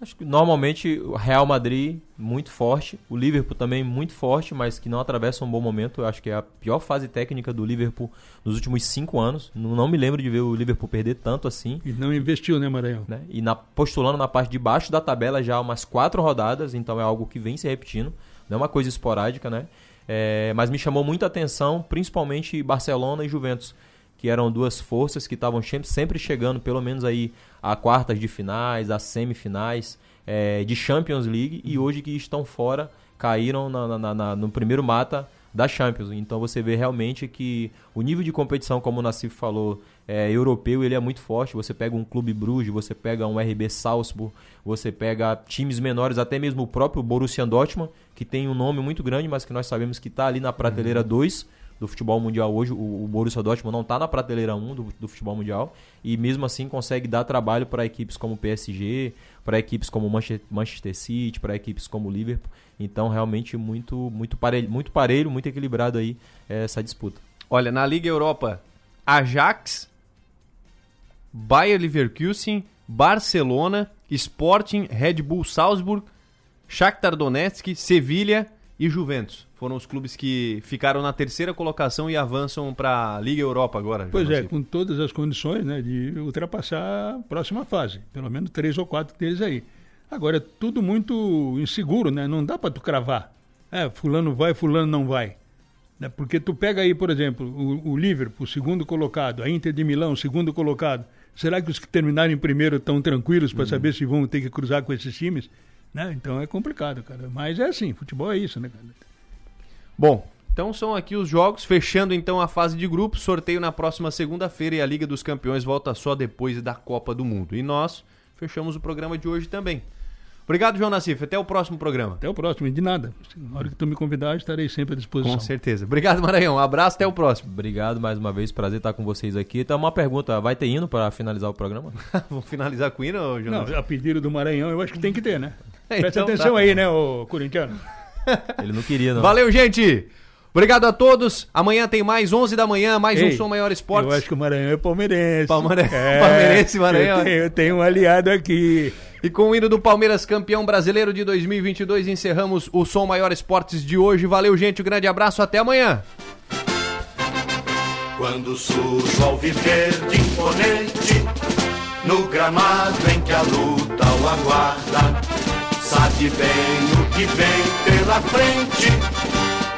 Acho que normalmente o Real Madrid muito forte, o Liverpool também muito forte, mas que não atravessa um bom momento. Eu acho que é a pior fase técnica do Liverpool nos últimos cinco anos. Não, me lembro de ver o Liverpool perder tanto assim. E não investiu, né, Maranhão? né? E na, postulando na parte de baixo da tabela já há umas quatro rodadas, então é algo que vem se repetindo, não é uma coisa esporádica, né? É, mas me chamou muita atenção, principalmente Barcelona e Juventus, que eram duas forças que estavam sempre, chegando, pelo menos aí a quartas de finais, a semifinais é, de Champions League e hoje que estão fora caíram na- na- na- no primeiro mata da Champions. Então você vê realmente que o nível de competição, como o Nassif falou, é, europeu, ele é muito forte. Você pega um Clube Bruges, você pega um RB Salzburg, você pega times menores, até mesmo o próprio Borussia Dortmund, que tem um nome muito grande, mas que nós sabemos que está ali na prateleira 2 do futebol mundial hoje. O, o Borussia Dortmund não está na prateleira 1 do, do futebol mundial e mesmo assim consegue dar trabalho para equipes como o PSG, para equipes como o Manche- Manchester City, para equipes como o Liverpool. Então realmente muito muito parelho, muito parelho, muito equilibrado aí eh, essa disputa. Olha, na Liga Europa, Ajax, Bayer Leverkusen, Barcelona, Sporting, Red Bull Salzburg, Shakhtar Donetsk, Sevilha e Juventus. Foram os clubes que ficaram na terceira colocação e avançam para a Liga Europa agora. Pois é, com todas as condições né, de ultrapassar a próxima fase. Pelo menos três ou quatro deles aí. Agora, é tudo muito inseguro, né? Não dá para tu cravar. É, fulano vai, fulano não vai. Né? Porque tu pega aí, por exemplo, o, o Liverpool, segundo colocado, a Inter de Milão, segundo colocado. Será que os que terminaram em primeiro estão tranquilos para saber se vão ter que cruzar com esses times? Né? Então é complicado, cara. Mas é assim, futebol é isso, né, cara? Bom, então são aqui os jogos, fechando então a fase de grupos, sorteio na próxima segunda-feira e a Liga dos Campeões volta só depois da Copa do Mundo. E nós fechamos o programa de hoje também. Obrigado, João Nassif. Até o próximo programa. Até o próximo, e de nada. Na hora que tu me convidar, estarei sempre à disposição. Com certeza. Obrigado, Maranhão. Um abraço, até o próximo. Obrigado mais uma vez, prazer estar com vocês aqui. Então, uma pergunta: vai ter hino para finalizar o programa? Vamos finalizar com o hino, João Não, Nassif? a pedido do Maranhão, eu acho que tem que ter, né? Então Presta tá. atenção aí, né, ô corintiano? Ele não queria, não. Valeu, gente! Obrigado a todos. Amanhã tem mais 11 da manhã, mais um Ei, Som Maior Esportes. Eu acho que o Maranhão é palmeirense. Palmeira- É, Palmeirense, Maranhão. Eu tenho, eu tenho um aliado aqui. E com o hino do Palmeiras campeão brasileiro de 2022, encerramos o Som Maior Esportes de hoje. Valeu, gente. Um grande abraço. Até amanhã. Quando surge o alviverde imponente No gramado em que a luta o aguarda Bem o que vem pela frente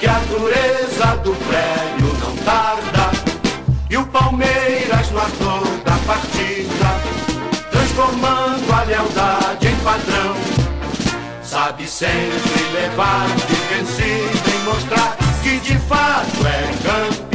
Que a dureza do prédio não tarda E o Palmeiras no ardor da partida Transformando a lealdade em padrão. Sabe sempre levar de vencido e mostrar que de fato é